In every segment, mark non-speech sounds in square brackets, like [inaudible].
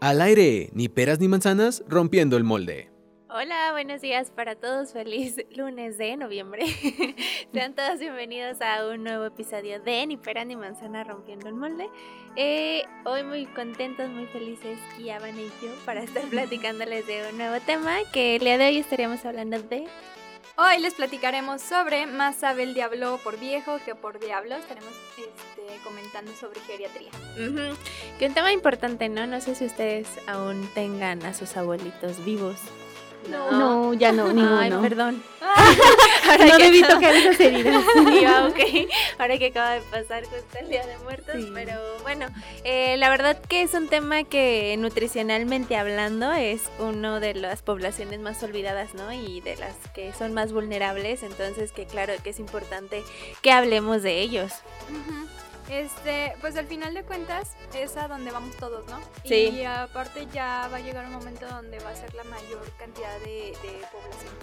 Al aire, ni peras ni manzanas, rompiendo el molde. Hola, buenos días para todos. Feliz lunes de noviembre. [laughs] Sean todos bienvenidos a un nuevo episodio de Ni Pera ni Manzana Rompiendo el Molde. Eh, hoy muy contentos, muy felices, Kiaban y yo, para estar [laughs] platicándoles de un nuevo tema que el día de hoy estaríamos hablando de Hoy les platicaremos sobre Más sabe el diablo por viejo que por diablo. Estaremos este, comentando sobre geriatría. Que un tema importante, ¿no? No sé si ustedes aún tengan a sus abuelitos vivos. No, ya no, ninguno. Ay, perdón. [laughs] no que debí tocar esas heridas. [laughs] Sí, ah, ok. Ahora que acaba de pasar justo el Día de Muertos, Sí. pero bueno, eh, la verdad que es un tema que nutricionalmente hablando es uno de las poblaciones más olvidadas, ¿no? Y de las que son más vulnerables, entonces que claro que es importante que hablemos de ellos. Ujú. Este, pues al final de cuentas es a donde vamos todos, ¿no? Sí. Y aparte ya va a llegar un momento donde va a ser la mayor cantidad de, de población.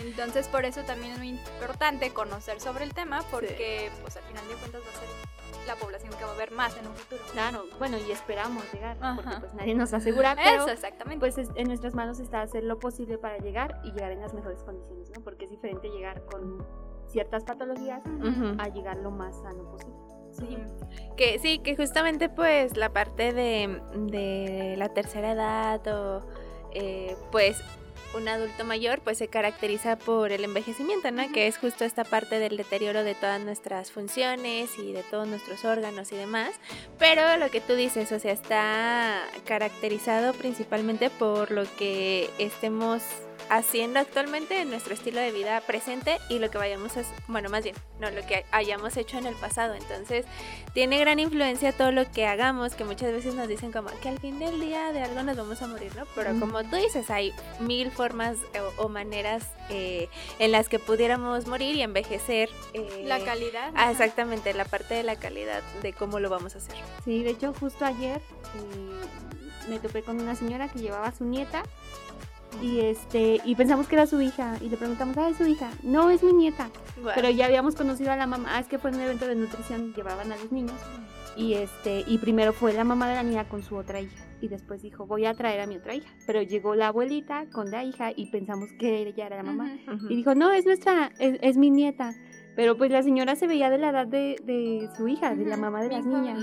Entonces por eso también es muy importante conocer sobre el tema porque pues al final de cuentas va a ser la población que va a haber más en un futuro. Claro, bueno, y esperamos llegar, porque pues nadie nos asegura, pero Eso, exactamente. pues es- en nuestras manos está hacer lo posible para llegar y llegar en las mejores condiciones, ¿no? Porque es diferente llegar con ciertas patologías Ujú. a llegar lo más sano posible. Sí. Que sí, que justamente pues la parte de, de la tercera edad o eh, pues un adulto mayor pues se caracteriza por el envejecimiento, ¿no? Que es justo esta parte del deterioro de todas nuestras funciones y de todos nuestros órganos y demás. Pero lo que tú dices, o sea, está caracterizado principalmente por lo que estemos haciendo actualmente en nuestro estilo de vida presente y lo que vayamos a, bueno, más bien, no, lo que hayamos hecho en el pasado. Entonces, tiene gran influencia todo lo que hagamos, que muchas veces nos dicen como que al fin del día de algo nos vamos a morir, ¿no? Pero como tú dices, hay mil formas o, o maneras eh, en las que pudiéramos morir y envejecer. eh, La calidad. ah, exactamente, la parte de la calidad de cómo lo vamos a hacer. Sí, de hecho, justo ayer eh, me topé con una señora que llevaba a su nieta y este y pensamos que era su hija y le preguntamos, ah, es su hija. No, es mi nieta. Pero ya habíamos conocido a la mamá, ah, es que fue en un evento de nutrición, llevaban a los niños. Y este, y primero fue la mamá de la niña con su otra hija. Y después dijo, voy a traer a mi otra hija. Pero llegó la abuelita con la hija y pensamos que ella era la mamá. Ujú. Ujú. Y dijo, no, es nuestra, es, es mi nieta. Pero pues la señora se veía de la edad de, de su hija, de la mamá de las niñas.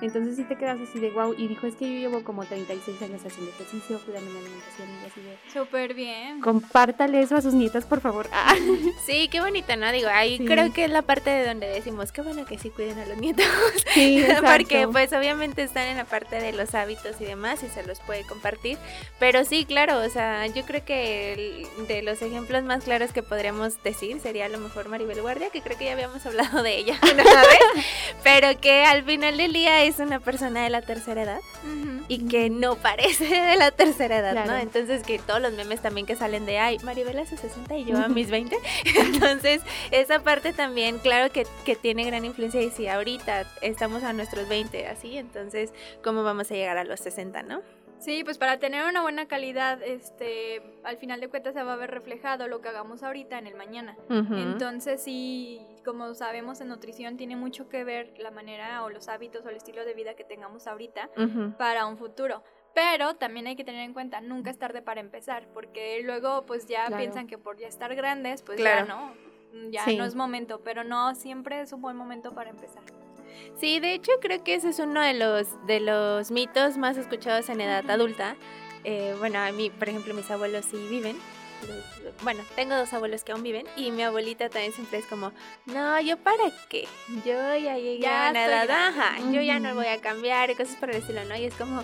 Entonces sí te quedas así de wow. Y dijo, es que yo llevo como 36 años haciendo ejercicio, cuidando mi alimentación y así de... Súper bien. Compártale eso a sus nietas, por favor. Ah. [laughs] Sí, qué bonito, ¿no? Digo, ahí Sí. creo que es la parte de donde decimos, qué bueno que sí cuiden a los nietos. Sí, [laughs] Porque pues obviamente están en la parte de los hábitos y demás y se los puede compartir. Pero sí, claro, o sea, yo creo que de los ejemplos más claros que podríamos decir sería a lo mejor Maribel Guardia, que creo que ya habíamos hablado de ella [laughs] una vez, pero que al final del día es una persona de la tercera edad y que no parece de la tercera edad, ¿no? Entonces que todos los memes también que salen de, ay, Maribel a sus 60 y yo a mis 20. [laughs] Entonces esa parte también, claro que, que tiene gran influencia y si ahorita estamos a nuestros 20 así, entonces ¿cómo vamos a llegar a los 60, no? Sí, pues para tener una buena calidad, este, al final de cuentas se va a ver reflejado lo que hagamos ahorita en el mañana. Entonces sí, como sabemos en nutrición tiene mucho que ver la manera o los hábitos o el estilo de vida que tengamos ahorita para un futuro. Pero también hay que tener en cuenta, nunca es tarde para empezar, porque luego pues ya Claro. piensan que por ya estar grandes, pues Claro. ya no, ya Sí. no es momento, pero no, siempre es un buen momento para empezar. Sí, de hecho creo que ese es uno de los, de los mitos más escuchados en edad adulta. Eh, bueno, a mí, por ejemplo, mis abuelos sí viven. Bueno, tengo dos abuelos que aún viven y mi abuelita también siempre es como, no, ¿yo para qué? Yo ya llegué Ya a una edad, grande". ajá, yo ya no voy a cambiar y cosas por el estilo, ¿no? Y es como,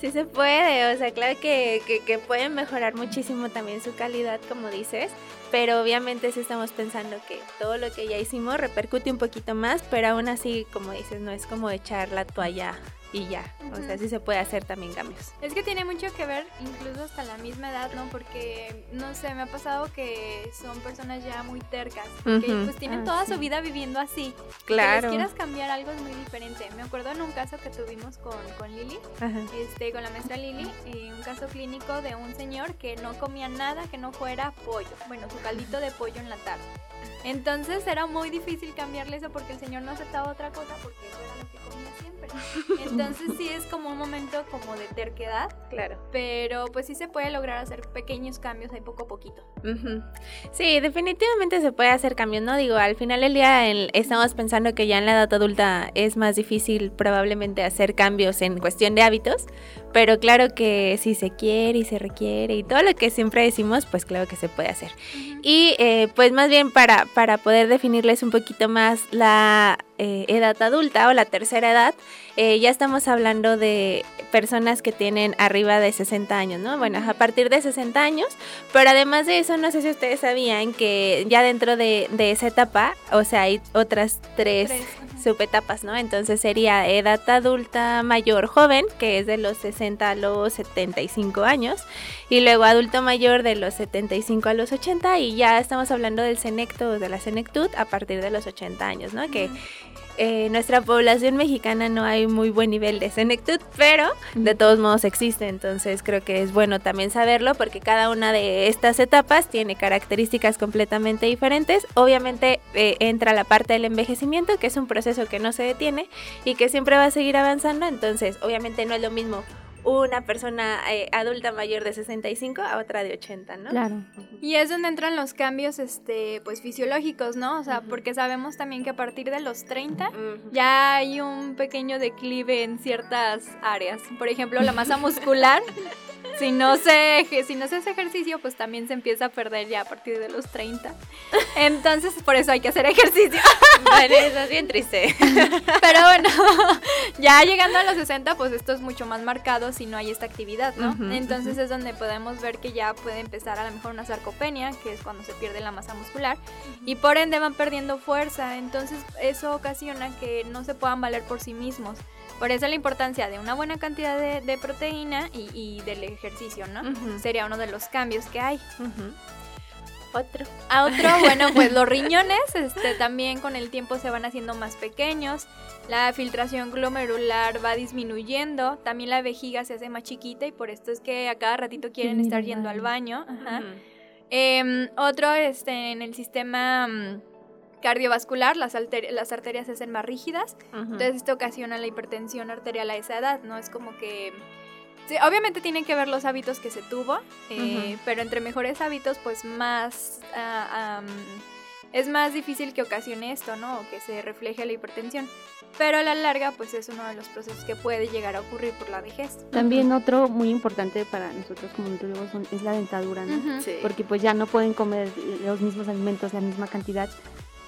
sí se puede, o sea, claro que, que, que pueden mejorar muchísimo también su calidad, como dices, pero obviamente sí estamos pensando que todo lo que ya hicimos repercute un poquito más, pero aún así, como dices, no es como echar la toalla y ya, o sea, sí se puede hacer también cambios. Es que tiene mucho que ver, incluso hasta la misma edad, ¿no? Porque, no sé, me ha pasado que son personas ya muy tercas, que Ujú. pues tienen Ah, toda sí. su vida viviendo así. Que Claro. les quieras cambiar algo es muy diferente. Me acuerdo en un caso que tuvimos con, con Lili, Ajá. este, con la maestra Lili, eh, un caso clínico de un señor que no comía nada que no fuera pollo. Bueno, su caldito de pollo en la tarde. Entonces era muy difícil cambiarle eso porque el señor no aceptaba otra cosa porque eso era lo que siempre. [laughs] Entonces sí es como un momento como de terquedad. Claro. Pero pues sí se puede lograr hacer pequeños cambios ahí poco a poquito. Sí, definitivamente se puede hacer cambios, ¿no? Digo, al final del día estamos pensando que ya en la edad adulta es más difícil probablemente hacer cambios en cuestión de hábitos, pero claro que si se quiere y se requiere y todo lo que siempre decimos, pues claro que se puede hacer. Y eh, pues más bien para, para poder definirles un poquito más la eh, edad adulta o la tercera edad, eh, ya estamos hablando de personas que tienen arriba de 60 años, ¿no? Bueno, a partir de 60 años, pero además de eso, no sé si ustedes sabían que ya dentro de, esa etapa, o sea, hay otras tres, subetapas, ¿no? Entonces sería edad adulta mayor joven, que es de los 60 a los 75 años, y luego adulto mayor de los 75 a los 80, y ya estamos hablando del senecto de la senectud a partir de los 80 años, ¿no? Que eh, nuestra población mexicana no hay muy buen nivel de senectud, pero de todos modos existe, entonces creo que es bueno también saberlo porque cada una de estas etapas tiene características completamente diferentes. Obviamente eh, entra la parte del envejecimiento, que es un proceso que no se detiene y que siempre va a seguir avanzando, entonces obviamente no es lo mismo una persona eh, adulta mayor de 65 a otra de 80, ¿no? Claro. Y es donde entran los cambios este pues fisiológicos, ¿no? O sea, porque sabemos también que a partir de los 30 ya hay un pequeño declive en ciertas áreas. Por ejemplo, la masa muscular [laughs] [laughs] si no se si no se hace ejercicio, pues también se empieza a perder ya a partir de los 30. Entonces, por eso hay que hacer ejercicio. [laughs] Vale, eso es bien triste. [laughs] Pero bueno, ya llegando a los 60, pues esto es mucho más marcado si no hay esta actividad, ¿no? Entonces es donde podemos ver que ya puede empezar a lo mejor una sarcopenia, que es cuando se pierde la masa muscular, y por ende van perdiendo fuerza. Entonces eso ocasiona que no se puedan valer por sí mismos. Por eso la importancia de una buena cantidad de, proteína y, del ejercicio, ¿no? Sería uno de los cambios que hay. Otro. A otro, [laughs] bueno, pues los riñones este, también con el tiempo se van haciendo más pequeños, la filtración glomerular va disminuyendo, también la vejiga se hace más chiquita y por esto es que a cada ratito quieren estar yendo al baño. Em, otro, este, en el sistema mm, cardiovascular, las, las arterias se hacen más rígidas, entonces esto ocasiona la hipertensión arterial a esa edad, ¿no? Es como que... Sí, obviamente tienen que ver los hábitos que se tuvo, eh, pero entre mejores hábitos, pues más... Ah, es más difícil que ocasione esto, ¿no? O que se refleje la hipertensión. Pero a la larga, pues es uno de los procesos que puede llegar a ocurrir por la vejez. También otro muy importante para nosotros como nutriólogos es la dentadura, ¿no? Porque pues ya no pueden comer los mismos alimentos, la misma cantidad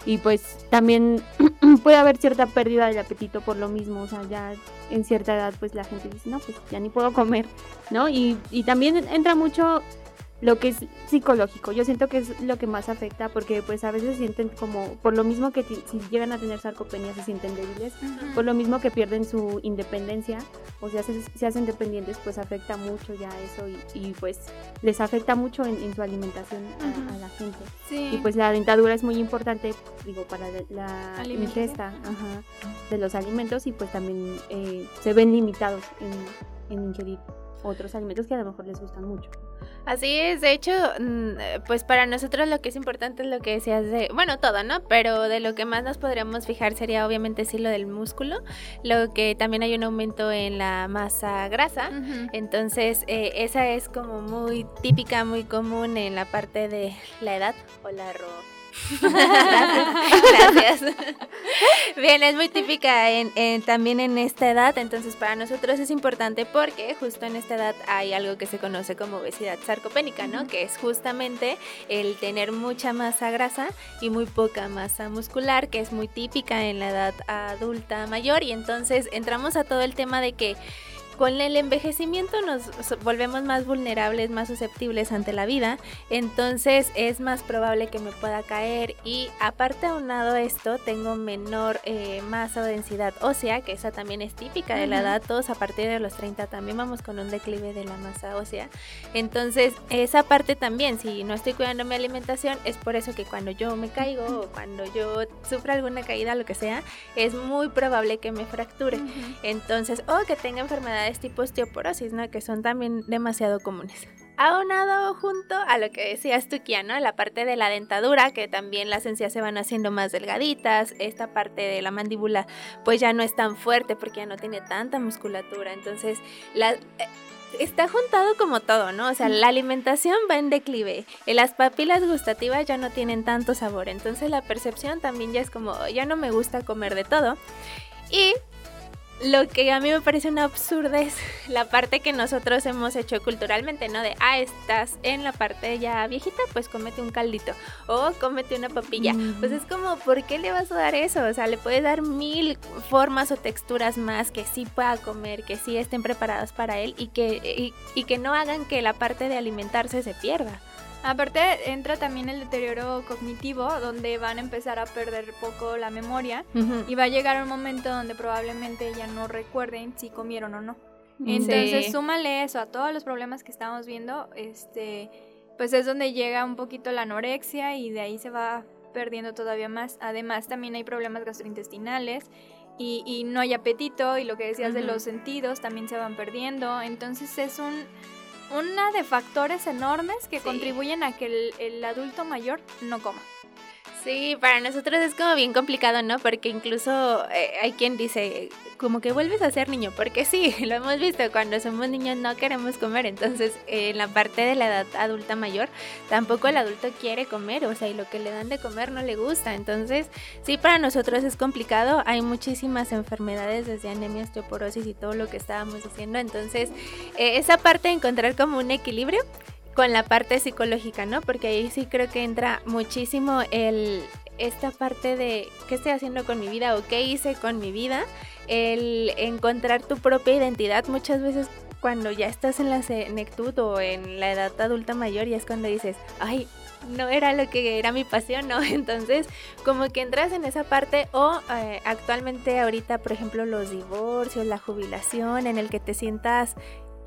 y pues también [clears throat] puede haber cierta pérdida del apetito por lo mismo, o sea, ya en cierta edad pues la gente dice, no, pues ya ni puedo comer, ¿no? Y, y también entra mucho lo que es psicológico. Yo siento que es lo que más afecta porque pues a veces sienten como, por lo mismo que si llegan a tener sarcopenia se sienten débiles, por lo mismo que pierden su independencia o sea, se, se hacen dependientes, pues afecta mucho ya eso y, pues les afecta mucho en, su alimentación a, la gente. Y pues la dentadura es muy importante, digo, para la ingesta de los alimentos y pues también eh, se ven limitados en, en ingerir otros alimentos que a lo mejor les gustan mucho. Así es, de hecho, mm, pues para nosotros lo que es importante es lo que decías de, bueno, todo, ¿no? Pero de lo que más nos podríamos fijar sería obviamente sí lo del músculo, lo que también hay un aumento en la masa grasa, entonces eh, esa es como muy típica, muy común en la parte de la edad o la ropa Gracias. Bien, es muy típica en, también en esta edad, entonces para nosotros es importante porque justo en esta edad hay algo que se conoce como obesidad sarcopénica, ¿no? Que es justamente el tener mucha masa grasa y muy poca masa muscular, que es muy típica en la edad adulta mayor y entonces entramos a todo el tema de que con el envejecimiento nos volvemos más vulnerables, más susceptibles ante la vida, entonces es más probable que me pueda caer y aparte aunado esto tengo menor eh, masa o densidad ósea, que esa también es típica de la edad, todos a partir de los 30 también vamos con un declive de la masa ósea, entonces esa parte también, si no estoy cuidando mi alimentación, es por eso que cuando yo me caigo o cuando yo sufra alguna caída, lo que sea, es muy probable que me fracture, entonces o que tenga enfermedades tipo osteoporosis, ¿no? Que son también demasiado comunes. aunado junto a lo que decías tú, Kia, ¿no? La parte de la dentadura, que también las encías se van haciendo más delgaditas, esta parte de la mandíbula pues ya no es tan fuerte porque ya no tiene tanta musculatura, entonces la... Eh, está juntado como todo, ¿no? O sea, la alimentación va en declive, las papilas gustativas ya no tienen tanto sabor, entonces la percepción también ya es como, ya no me gusta comer de todo. Y lo que a mí me parece una absurdez, la parte que nosotros hemos hecho culturalmente, ¿no? De, ah, estás en la parte ya viejita, pues cómete un caldito o cómete una papilla. Pues es como, ¿por qué le vas a dar eso? O sea, le puedes dar mil formas o texturas más que sí pueda comer, que sí estén preparadas para él y que, y que no hagan que la parte de alimentarse se pierda. Aparte entra también el deterioro cognitivo, donde van a empezar a perder poco la memoria y va a llegar un momento donde probablemente ya no recuerden si comieron o no. Entonces súmale eso a todos los problemas que estamos viendo, este, pues es donde llega un poquito la anorexia y de ahí se va perdiendo todavía más. Además también hay problemas gastrointestinales y, no hay apetito y lo que decías de los sentidos también se van perdiendo. Entonces es un una de factores enormes que contribuyen a que el, adulto mayor no coma. Sí, para nosotros es como bien complicado, ¿no? Porque incluso eh, hay quien dice, como que vuelves a ser niño, porque sí, [laughs] lo hemos visto, cuando somos niños no queremos comer, entonces en la parte de la edad adulta mayor, tampoco el adulto quiere comer, o sea, y lo que le dan de comer no le gusta, entonces sí, para nosotros es complicado, hay muchísimas enfermedades desde anemia, osteoporosis y todo lo que estábamos diciendo, entonces eh, esa parte de encontrar como un equilibrio con la parte psicológica, ¿no? Porque ahí sí creo que entra muchísimo el esta parte de qué estoy haciendo con mi vida o qué hice con mi vida, el encontrar tu propia identidad muchas veces cuando ya estás en la senectud o en la edad adulta mayor y es cuando dices, ay, no era lo que era mi pasión, ¿no? [laughs] Entonces, como que entras en esa parte o eh, actualmente ahorita, por ejemplo, los divorcios, la jubilación, en el que te sientas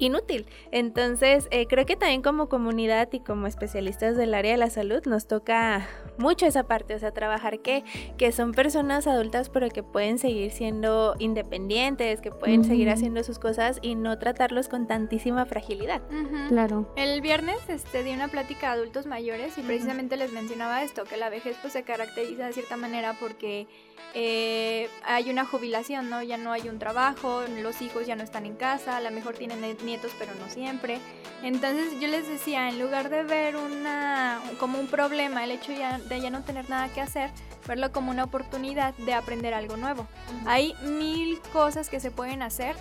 inútil. Entonces, eh, creo que también como comunidad y como especialistas del área de la salud nos toca mucho esa parte, o sea, trabajar que, que son personas adultas pero que pueden seguir siendo independientes, que pueden seguir haciendo sus cosas y no tratarlos con tantísima fragilidad. Claro. El viernes este, di una plática a adultos mayores y precisamente les mencionaba esto, que la vejez pues se caracteriza de cierta manera porque eh, hay una jubilación, ¿no? Ya no hay un trabajo, los hijos ya no están en casa, a lo mejor tienen nietos, pero no siempre. Entonces yo les decía, en lugar de ver una como un problema, el hecho de ya no tener nada que hacer, verlo como una oportunidad de aprender algo nuevo. Hay mil cosas que se pueden hacer.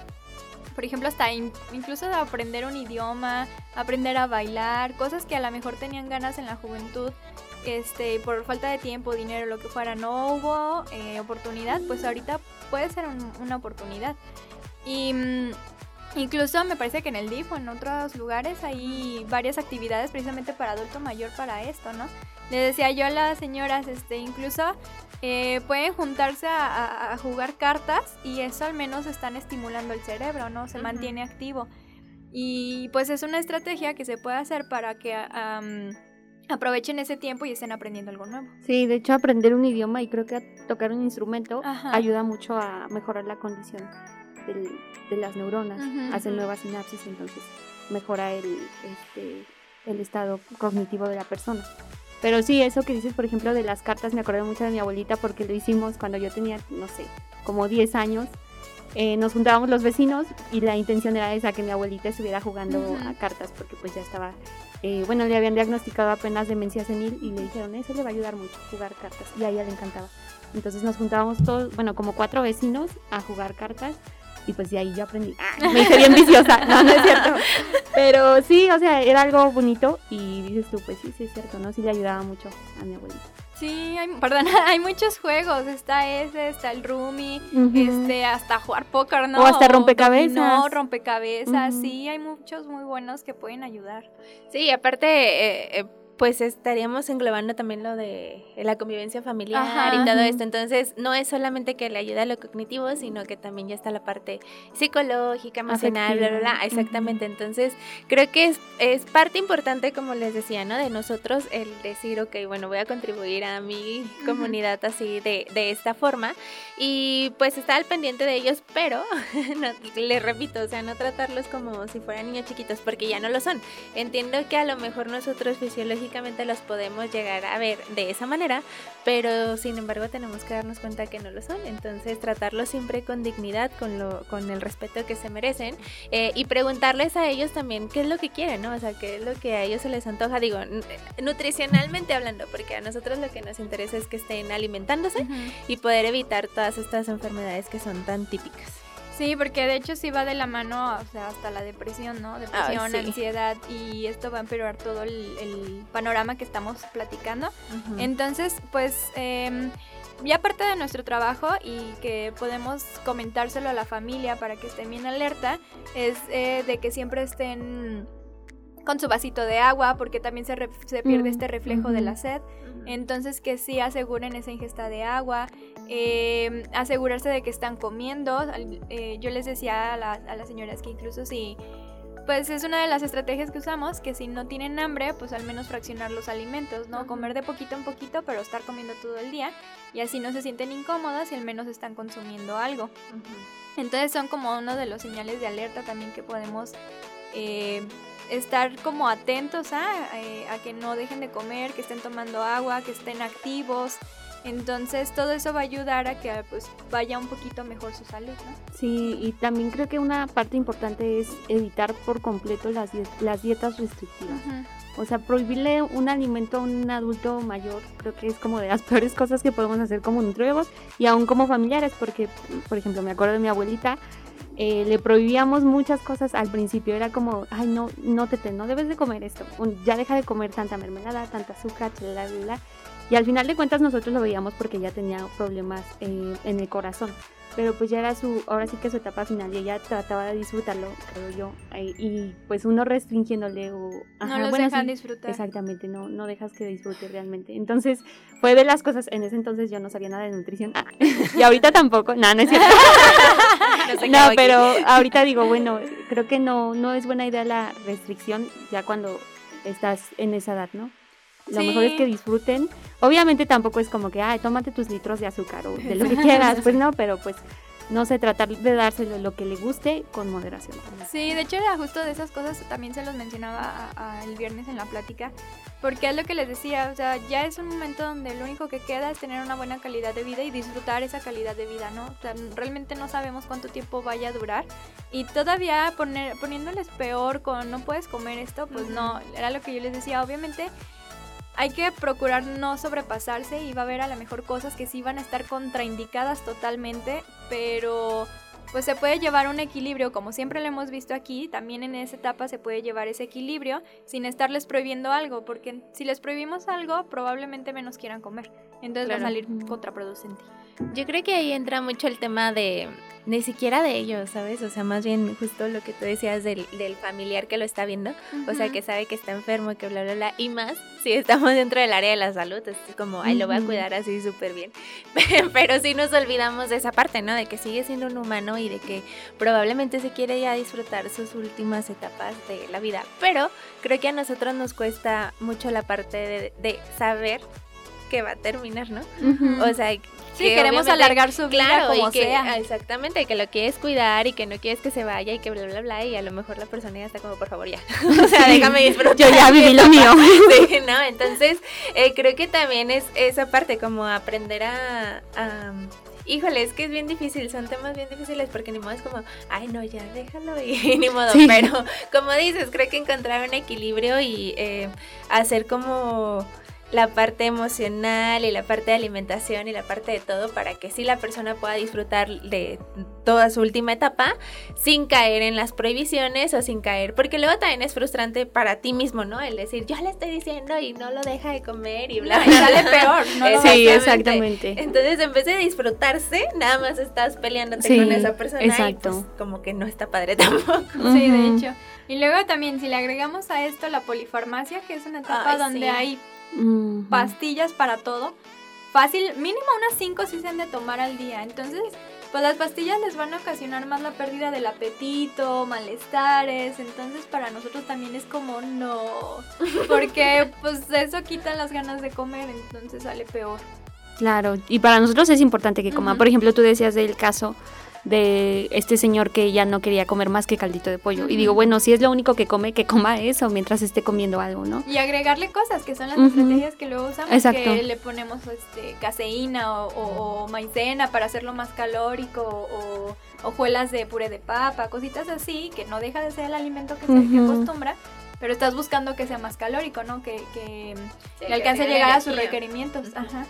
Por ejemplo, hasta incluso de aprender un idioma, aprender a bailar, cosas que a lo mejor tenían ganas en la juventud este, por falta de tiempo, dinero, lo que fuera, no hubo eh, oportunidad, pues ahorita puede ser una oportunidad. Y mm, incluso me parece que en el DIF o en otros lugares hay varias actividades precisamente para adulto mayor para esto, ¿no? Le decía yo a las señoras, este, incluso eh, pueden juntarse a, jugar cartas y eso al menos están estimulando el cerebro, ¿no? Se mantiene activo. Y pues es una estrategia que se puede hacer para que aprovechen ese tiempo y estén aprendiendo algo nuevo. Sí, de hecho aprender un idioma y creo que tocar un instrumento ayuda mucho a mejorar la condición de las neuronas, hace nuevas sinapsis, entonces mejora el, este, el estado cognitivo de la persona. Pero sí, eso que dices, por ejemplo, de las cartas, me acuerdo mucho de mi abuelita porque lo hicimos cuando yo tenía, no sé, como 10 años. Eh, nos juntábamos los vecinos y la intención era esa, que mi abuelita estuviera jugando a cartas porque pues ya estaba eh, bueno, le habían diagnosticado apenas demencia senil y le dijeron, eso le va a ayudar mucho, jugar cartas. Y a ella le encantaba. Entonces nos juntábamos todos, bueno, como cuatro vecinos a jugar cartas. Y pues de ahí yo aprendí. Ah, me hice bien viciosa. No, no es cierto. Pero sí, o sea, era algo bonito. Y dices tú, pues sí, sí es cierto, ¿no? Sí le ayudaba mucho a mi abuelita. Sí, hay, perdón, [laughs] hay muchos juegos. Está ese, está el Rumi, este, hasta jugar póker, ¿no? O hasta rompecabezas. No, rompecabezas, sí, hay muchos muy buenos que pueden ayudar. Sí, aparte, eh, eh, pues estaríamos englobando también lo de la convivencia familiar y todo esto. Entonces, no es solamente que le ayuda a lo cognitivo, sino que también ya está la parte psicológica, emocional, bla, bla, bla. Exactamente. Entonces, creo que es, es parte importante, como les decía, ¿no? De nosotros el decir, ok, bueno, voy a contribuir a mi comunidad así de, de esta forma. Y pues estar al pendiente de ellos, pero [laughs] les repito, o sea, no tratarlos como si fueran niños chiquitos, porque ya no lo son. Entiendo que a lo mejor nosotros fisiológicamente los podemos llegar a ver de esa manera, pero sin embargo tenemos que darnos cuenta que no lo son. Entonces tratarlos siempre con dignidad, con, lo, con el respeto que se merecen eh, y preguntarles a ellos también qué es lo que quieren, ¿no? O sea, qué es lo que a ellos se les antoja, digo, nutricionalmente hablando, porque a nosotros lo que nos interesa es que estén alimentándose y poder evitar todas estas enfermedades que son tan típicas. Sí, porque de hecho sí va de la mano, o sea, hasta la depresión, ¿no? Depresión, ansiedad y esto va a empeorar todo el, panorama que estamos platicando. Entonces, pues... Eh, ya parte de nuestro trabajo y que podemos comentárselo a la familia para que estén bien alerta es eh, de que siempre estén con su vasito de agua porque también se, se pierde este reflejo de la sed. Entonces que sí aseguren esa ingesta de agua, em, asegurarse de que están comiendo. Eh, yo les decía a, a, las señoras que incluso si, pues es una de las estrategias que usamos, que si no tienen hambre, pues al menos fraccionar los alimentos, ¿no? Comer de poquito en poquito, pero estar comiendo todo el día y así no se sienten incómodas y al menos están consumiendo algo. Entonces son como uno de los señales de alerta también que podemos... Eh, estar como atentos eh, a, que no dejen de comer, que estén tomando agua, que estén activos. Entonces todo eso va a ayudar a que pues vaya un poquito mejor su salud, ¿no? Sí, y también creo que una parte importante es evitar por completo las, las dietas restrictivas. O sea, prohibirle un alimento a un adulto mayor creo que es como de las [laughs] peores cosas que podemos hacer como nutriólogos y aún como familiares, porque, por ejemplo, me acuerdo de mi abuelita, eh, le prohibíamos muchas cosas al principio. Era como, ay, no, no te, no debes de comer esto. Ya deja de comer tanta mermelada, tanta azúcar, bla, bla, bla. Y al final de cuentas nosotros lo veíamos porque ya tenía problemas eh, en el corazón pero pues ya era su, ahora sí que su etapa final y ella trataba de disfrutarlo, creo yo, y pues uno restringiéndole o... no los dejan disfrutar. Exactamente, no, no dejas que disfrute realmente. Entonces, fue de las cosas, en ese entonces yo no sabía nada de nutrición, [laughs] y ahorita tampoco, no, no es cierto. [laughs] [laughs] no, pero ahorita digo, bueno, creo que no, no es buena idea la restricción ya cuando estás en esa edad, ¿no? Lo mejor es que disfruten. Obviamente tampoco es como que, ay, tómate tus litros de azúcar o de lo que [laughs] quieras, pues no, pero pues no sé, tratar de dárselo lo que le guste con moderación. Sí, de hecho era justo de esas cosas, también se los mencionaba el viernes en la plática, porque es lo que les decía, o sea, ya es un momento donde lo único que queda es tener una buena calidad de vida y disfrutar esa calidad de vida, ¿no? O sea, realmente no sabemos cuánto tiempo vaya a durar y todavía poner, poniéndoles peor con no puedes comer esto, pues no, era lo que yo les decía, obviamente hay que procurar no sobrepasarse y va a haber a lo mejor cosas que sí van a estar contraindicadas totalmente, pero pues se puede llevar un equilibrio, como siempre lo hemos visto aquí, también en esa etapa se puede llevar ese equilibrio sin estarles prohibiendo algo, porque si les prohibimos algo, probablemente menos quieran comer, entonces va a salir contraproducente. Yo creo que ahí entra mucho el tema de ni siquiera de ellos, ¿sabes? O sea, más bien justo lo que tú decías del, del familiar que lo está viendo, o sea, que sabe que está enfermo, que bla, bla, bla, y más si estamos dentro del área de la salud, es como, ay, lo voy a cuidar así súper bien. [laughs] Pero sí nos olvidamos de esa parte, ¿no? De que sigue siendo un humano y de que probablemente se quiere ya disfrutar sus últimas etapas de la vida. Pero creo que a nosotros nos cuesta mucho la parte de, de saber que va a terminar, ¿no? O sea, Sí, queremos alargar su vida claro, como que, sea. Exactamente, que lo quieres cuidar y que no quieres que se vaya y que bla, bla, bla, y a lo mejor la persona ya está como, por favor, ya. [laughs] o sea, déjame disfrutar. Yo ya viví lo mío. [laughs] sí, [laughs] ¿no? Entonces, eh, creo que también es esa parte, como aprender a, Híjole, es que es bien difícil, son temas bien difíciles porque ni modo es como, ay no, ya déjalo y ni modo, pero como dices, creo que encontrar un equilibrio y eh, hacer como la parte emocional y la parte de alimentación y la parte de todo para que sí la persona pueda disfrutar de toda su última etapa sin caer en las prohibiciones o sin caer, porque luego también es frustrante para ti mismo, ¿no? El decir, yo le estoy diciendo y no lo deja de comer y bla, bla, sale peor, ¿no? [laughs] Sí, exactamente. Entonces, en vez de disfrutarse, nada más estás peleándote con esa persona exacto. y pues como que no está padre tampoco. [laughs] Sí, de hecho. Y luego también, si le agregamos a esto la polifarmacia, que es una etapa donde hay pastillas para todo, fácil, mínimo unas 5 sí se han de tomar al día. Entonces, pues las pastillas les van a ocasionar más la pérdida del apetito, malestares, entonces para nosotros también es como no, [laughs] porque pues eso quita las ganas de comer, entonces sale peor. Claro, y para nosotros es importante que coma. Por ejemplo, tú decías del caso de este señor que ya no quería comer más que caldito de pollo. Y digo, bueno, si es lo único que come, que coma eso mientras esté comiendo algo, ¿no? Y agregarle cosas, que son las estrategias que luego usamos, Exacto. que le ponemos este, caseína o, maicena para hacerlo más calórico o hojuelas de puré de papa, cositas así, que no deja de ser el alimento que se acostumbra, pero estás buscando que sea más calórico, ¿no? Que, que le alcance a llegar a sus requerimientos. Ajá.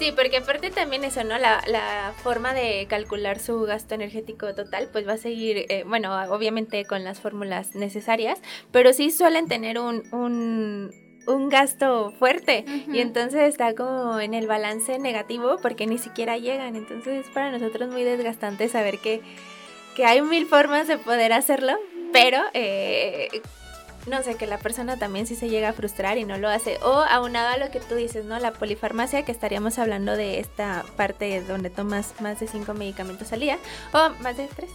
Sí, porque aparte también eso, ¿no? La, la, forma de calcular su gasto energético total, pues va a seguir, eh, bueno, obviamente con las fórmulas necesarias, pero sí suelen tener un, un, un gasto fuerte y entonces está como en el balance negativo porque ni siquiera llegan. Entonces es para nosotros muy desgastante saber que, que hay mil formas de poder hacerlo, pero eh, no sé, que la persona también sí se llega a frustrar y no lo hace. O aunado a lo que tú dices, ¿no? La polifarmacia, que estaríamos hablando de esta parte donde tomas más de cinco medicamentos al día, o más de tres.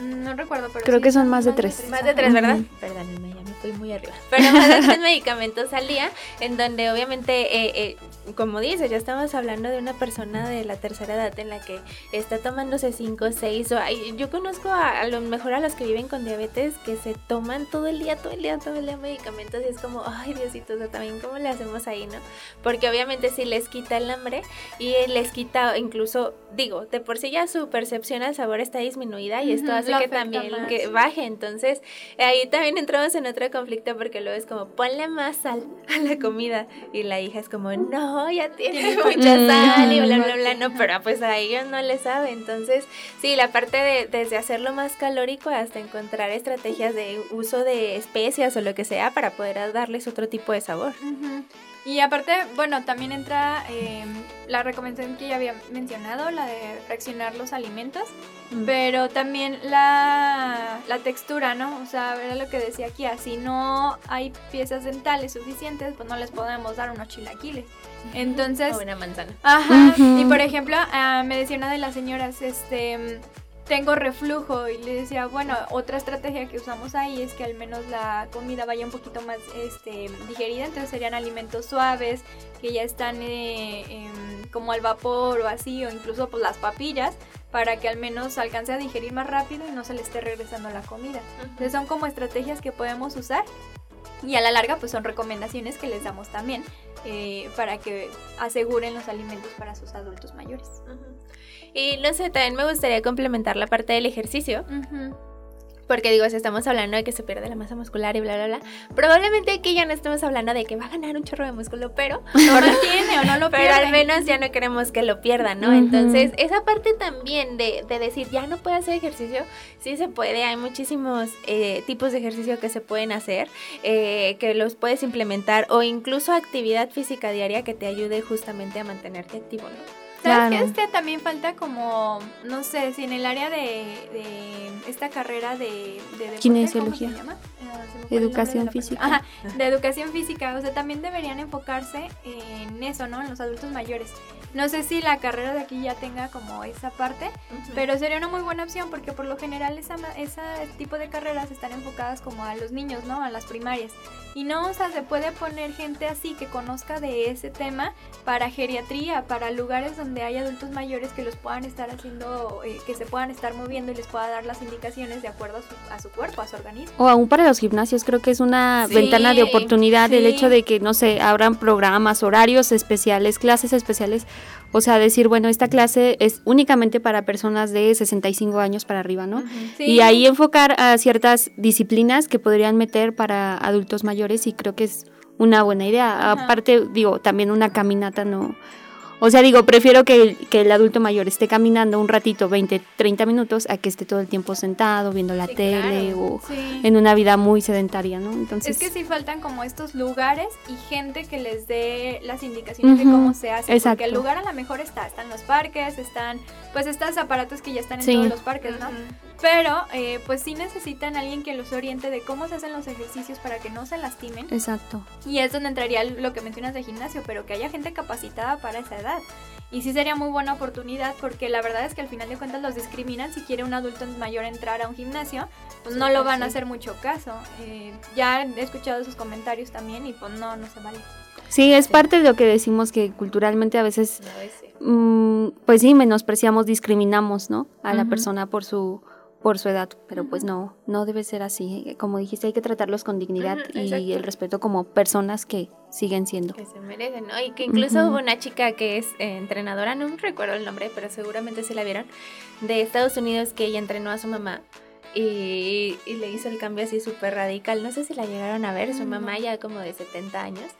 No recuerdo, pero creo que son más de tres. Más de tres, ¿verdad? Perdónenme, ya me fui muy arriba. [laughs] Pero más de tres medicamentos al día, en donde obviamente, eh, eh, como dices, ya estamos hablando de una persona de la tercera edad en la que está tomándose cinco, seis, o yo conozco a, lo mejor a los que viven con diabetes que se toman todo el día, todo el día, todo el día medicamentos y es como, ay Diosito, o también cómo le hacemos ahí, ¿no? Porque obviamente si les quita el hambre y les quita incluso, digo, de por sí ya su percepción al sabor está disminuida y esto hace que también que baje. Entonces, ahí también entramos en otro conflicto porque luego es como, ponle más sal a la comida. Y la hija es como, no, ya tiene mucha sal y bla, bla, bla. No, pero pues a ellos no le sabe. Entonces, sí, la parte de desde hacerlo más calórico hasta encontrar estrategias de uso de especias o lo que sea para poder darles otro tipo de sabor. Y aparte, bueno, también entra eh, la recomendación que ya había mencionado, la de fraccionar los alimentos, mm. pero también la, la, textura, ¿no? O sea, era lo que decía aquí, si no hay piezas dentales suficientes, pues no les podemos dar unos chilaquiles. Entonces... O una manzana. Ajá. Y por ejemplo, uh, me decía una de las señoras, este tengo reflujo y le decía, bueno, otra estrategia que usamos ahí es que al menos la comida vaya un poquito más este, digerida, entonces serían alimentos suaves que ya están eh, em, como al vapor o así, o incluso pues las papillas, para que al menos alcance a digerir más rápido y no se le esté regresando la comida. Entonces son como estrategias que podemos usar y a la larga pues son recomendaciones que les damos también eh, para que aseguren los alimentos para sus adultos mayores. Y no sé, también me gustaría complementar la parte del ejercicio. Porque digo, si estamos hablando de que se pierde la masa muscular y bla, bla, bla, probablemente aquí ya no estemos hablando de que va a ganar un chorro de músculo, pero [laughs] no lo [laughs] tiene o no lo pierde. Pero al menos ya no queremos que lo pierda, ¿no? Entonces, esa parte también de, de, decir, ya no puede hacer ejercicio, sí se puede. Hay muchísimos eh, tipos de ejercicio que se pueden hacer, eh, que los puedes implementar, o incluso actividad física diaria que te ayude justamente a mantenerte activo, ¿no? ¿Sabes que este también falta como, no sé, si en el área de, esta carrera de, de kinesiología? Eh, educación física. Ajá, de educación física, o sea, también deberían enfocarse en eso, ¿no? En los adultos mayores. No sé si la carrera de aquí ya tenga como esa parte, pero sería una muy buena opción porque por lo general esa, ese tipo de carreras están enfocadas como a los niños, ¿no? A las primarias. Y no, o sea, se puede poner gente así que conozca de ese tema para geriatría, para lugares donde hay adultos mayores que los puedan estar haciendo, eh, que se puedan estar moviendo y les pueda dar las indicaciones de acuerdo a su, cuerpo, a su organismo. O aún para los gimnasios, creo que es una ventana de oportunidad el hecho de que, no sé, abran programas, horarios especiales, clases especiales. O sea, decir, bueno, esta clase es únicamente para personas de 65 años para arriba, ¿no? Y ahí enfocar a ciertas disciplinas que podrían meter para adultos mayores y creo que es una buena idea. Aparte, digo, también una caminata no o sea, digo, prefiero que el, que el adulto mayor esté caminando un ratito, 20, 30 minutos, a que esté todo el tiempo sentado viendo la tele o en una vida muy sedentaria, ¿no? Entonces... Es que sí faltan como estos lugares y gente que les dé las indicaciones de cómo se hace. Exacto. Porque el lugar a lo mejor está, están los parques, están pues estos aparatos que ya están en todos los parques, ¿no? Pero eh, pues sí necesitan alguien que los oriente de cómo se hacen los ejercicios para que no se lastimen. Exacto. Y es donde entraría lo que mencionas de gimnasio, pero que haya gente capacitada para esa edad. Y sí sería muy buena oportunidad porque la verdad es que al final de cuentas los discriminan. Si quiere un adulto mayor entrar a un gimnasio, pues no lo van a hacer mucho caso. Eh, ya he escuchado sus comentarios también y pues no, no se vale. Sí, es parte de lo que decimos que culturalmente a veces, mm, pues sí, menospreciamos, discriminamos, ¿no? A la persona por su por su edad, pero pues no, no debe ser así. Como dijiste, hay que tratarlos con dignidad y el respeto como personas que siguen siendo. Que se merecen, ¿no? Y que incluso hubo una chica que es eh, entrenadora, no recuerdo el nombre, pero seguramente sí la vieron, de Estados Unidos que ella entrenó a su mamá y, y le hizo el cambio así súper radical. No sé si la llegaron a ver, su mamá ya como de 70 años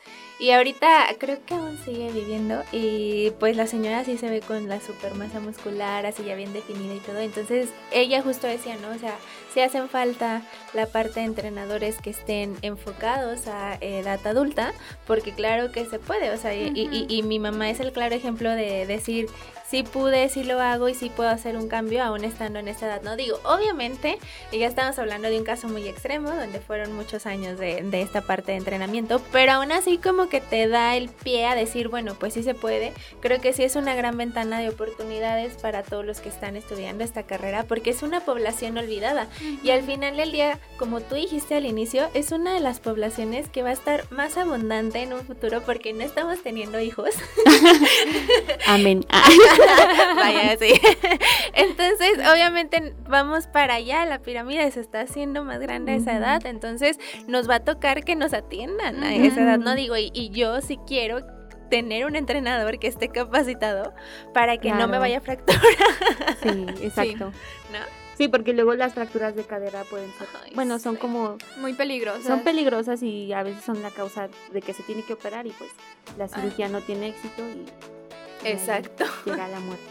y ahorita creo que aún sigue viviendo y pues la señora sí se ve con la super masa muscular, así ya bien definida y todo. Entonces ella justo decía, ¿no? O sea, si hacen falta la parte de entrenadores que estén enfocados a edad adulta, porque claro que se puede, o sea, y, y, mi mamá es el claro ejemplo de decir, sí pude, sí lo hago y sí puedo hacer un cambio aún estando en esta edad. No digo, obviamente, y ya estamos hablando de un caso muy extremo, donde fueron muchos años de, de esta parte de entrenamiento, pero aún así como que te da el pie a decir, bueno, pues sí se puede. Creo que sí es una gran ventana de oportunidades para todos los que están estudiando esta carrera, porque es una población olvidada. Y al final del día, como tú dijiste al inicio, es una de las poblaciones que va a estar más abundante en un futuro porque no estamos teniendo hijos. [laughs] Amén. [laughs] [laughs] [laughs] Vaya, sí. Entonces, obviamente vamos para allá, la pirámide se está haciendo más grande a esa edad, entonces nos va a tocar que nos atiendan a esa edad, no digo, y, y yo sí quiero tener un entrenador que esté capacitado para que no me vaya a fracturar. Sí, [laughs] exacto. Sí, porque luego las fracturas de cadera pueden ser, bueno, son como muy peligrosas. Son peligrosas y a veces son la causa de que se tiene que operar y pues la cirugía no tiene éxito y Exacto. Llega la muerte.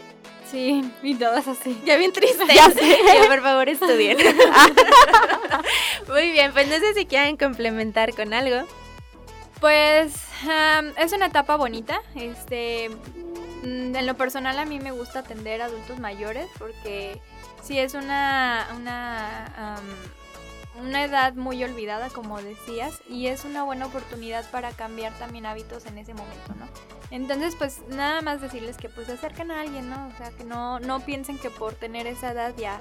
Sí, y todas así. Ya bien triste. ya sé. [laughs] por favor, estudien. [laughs] Muy bien, pues no sé si quieren complementar con algo. Pues es una etapa bonita. Este, mm, en lo personal a mí me gusta atender a adultos mayores porque sí es una, una, una edad muy olvidada, como decías, y es una buena oportunidad para cambiar también hábitos en ese momento, ¿no? Entonces, pues nada más decirles que pues se acerquen a alguien, ¿no? O sea, que no, no piensen que por tener esa edad ya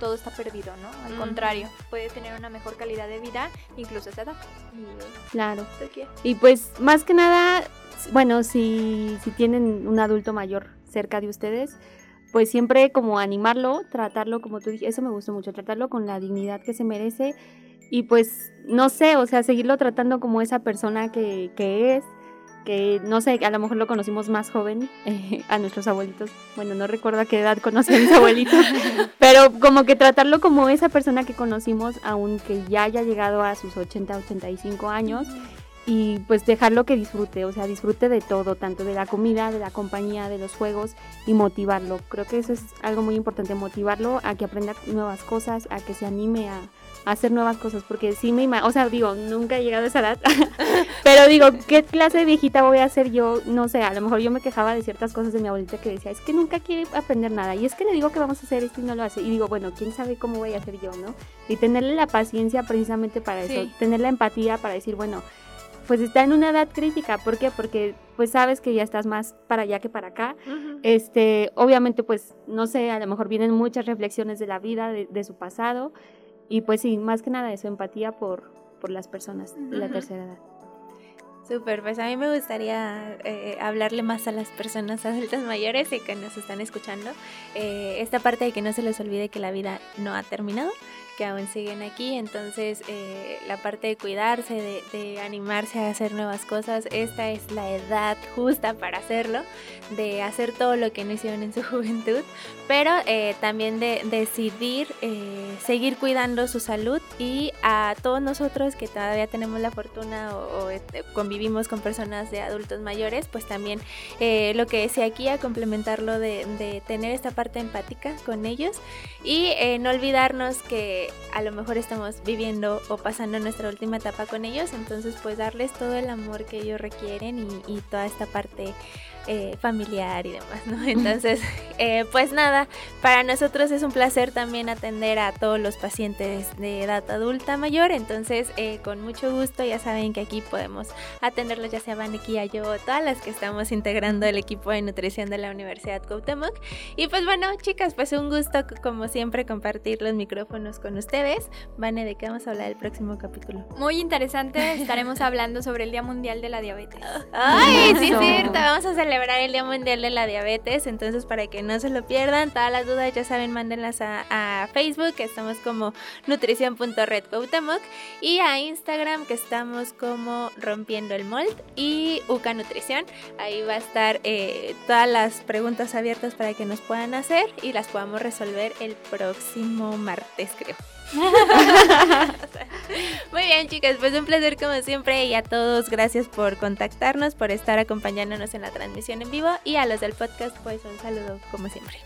todo está perdido, ¿no? Al contrario, puede tener una mejor calidad de vida, incluso esa edad. Claro. Y pues más que nada, bueno, si, si tienen un adulto mayor cerca de ustedes, pues siempre como animarlo, tratarlo como tú dijiste, eso me gustó mucho, tratarlo con la dignidad que se merece y pues no sé, o sea, seguirlo tratando como esa persona que, que es, que no sé, a lo mejor lo conocimos más joven eh, [laughs] a nuestros abuelitos. Bueno, no recuerdo a qué edad conocí a mis abuelitos, [laughs] pero como que tratarlo como esa persona que conocimos, aunque ya haya llegado a sus 80, 85 años. Y pues dejarlo que disfrute, o sea, disfrute de todo, tanto de la comida, de la compañía, de los juegos y motivarlo. Creo que eso es algo muy importante, motivarlo a que aprenda nuevas cosas, a que se anime a, hacer nuevas cosas, porque sí me o sea, digo, nunca he llegado a esa edad, [laughs] pero digo, ¿qué clase de viejita voy a ser yo? No sé, a lo mejor yo me quejaba de ciertas cosas de mi abuelita que decía, es que nunca quiere aprender nada, y es que le digo que vamos a hacer esto y no lo hace, y digo, bueno, ¿quién sabe cómo voy a hacer yo, no? Y tenerle la paciencia precisamente para eso, tener la empatía para decir, bueno, pues está en una edad crítica, ¿por qué? Porque pues sabes que ya estás más para allá que para acá. Este, obviamente pues no sé, a lo mejor vienen muchas reflexiones de la vida, de, de su pasado, y pues sí, más que nada eso, empatía por, por las personas de la tercera edad. Súper, pues a mí me gustaría eh, hablarle más a las personas adultas mayores y que nos están escuchando. Eh, esta parte de que no se les olvide que la vida no ha terminado, que aún siguen aquí. Entonces, eh, la parte de cuidarse, de, animarse a hacer nuevas cosas, esta es la edad justa para hacerlo, de hacer todo lo que no hicieron en su [laughs] juventud, pero eh, también de decidir eh, seguir cuidando su salud y a todos nosotros que todavía tenemos la fortuna o, convivimos con personas de adultos mayores, pues también lo que decía aquí, a complementarlo de, de tener esta parte empática con ellos y no olvidarnos que a lo mejor estamos viviendo o pasando nuestra última etapa con ellos, entonces pues darles todo el amor que ellos requieren y, toda esta parte eh, familiar y demás, ¿no? Entonces, [laughs] eh, pues nada, para nosotros es un placer también atender a todos los pacientes de edad adulta mayor, entonces eh, con mucho gusto ya saben que aquí podemos atenderlos, ya sea Vaneki, yo, todas las que estamos integrando el equipo de nutrición de la Universidad Cuauhtémoc. Y pues bueno, chicas, pues un gusto como siempre compartir los micrófonos con ustedes. Vane, ¿de qué vamos a hablar el próximo capítulo? Muy interesante, estaremos hablando sobre el Día Mundial de la Diabetes. [laughs] Ay, sí, es cierto, vamos a celebrar el Día Mundial de la Diabetes, entonces para que no se lo pierdan, todas las dudas ya saben, mándenlas a, a Facebook, que estamos como nutrición.red y a Instagram, que estamos como rompiendo el mold y Uca Nutrición. Ahí va a estar eh, todas las preguntas abiertas para que nos puedan hacer y las podamos resolver el próximo martes, creo. [laughs] Muy bien, chicas, pues un placer como siempre y a todos gracias por contactarnos, por estar acompañándonos en la transmisión en vivo y a los del podcast pues un saludo como siempre.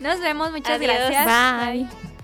Nos vemos, muchas gracias. Bye.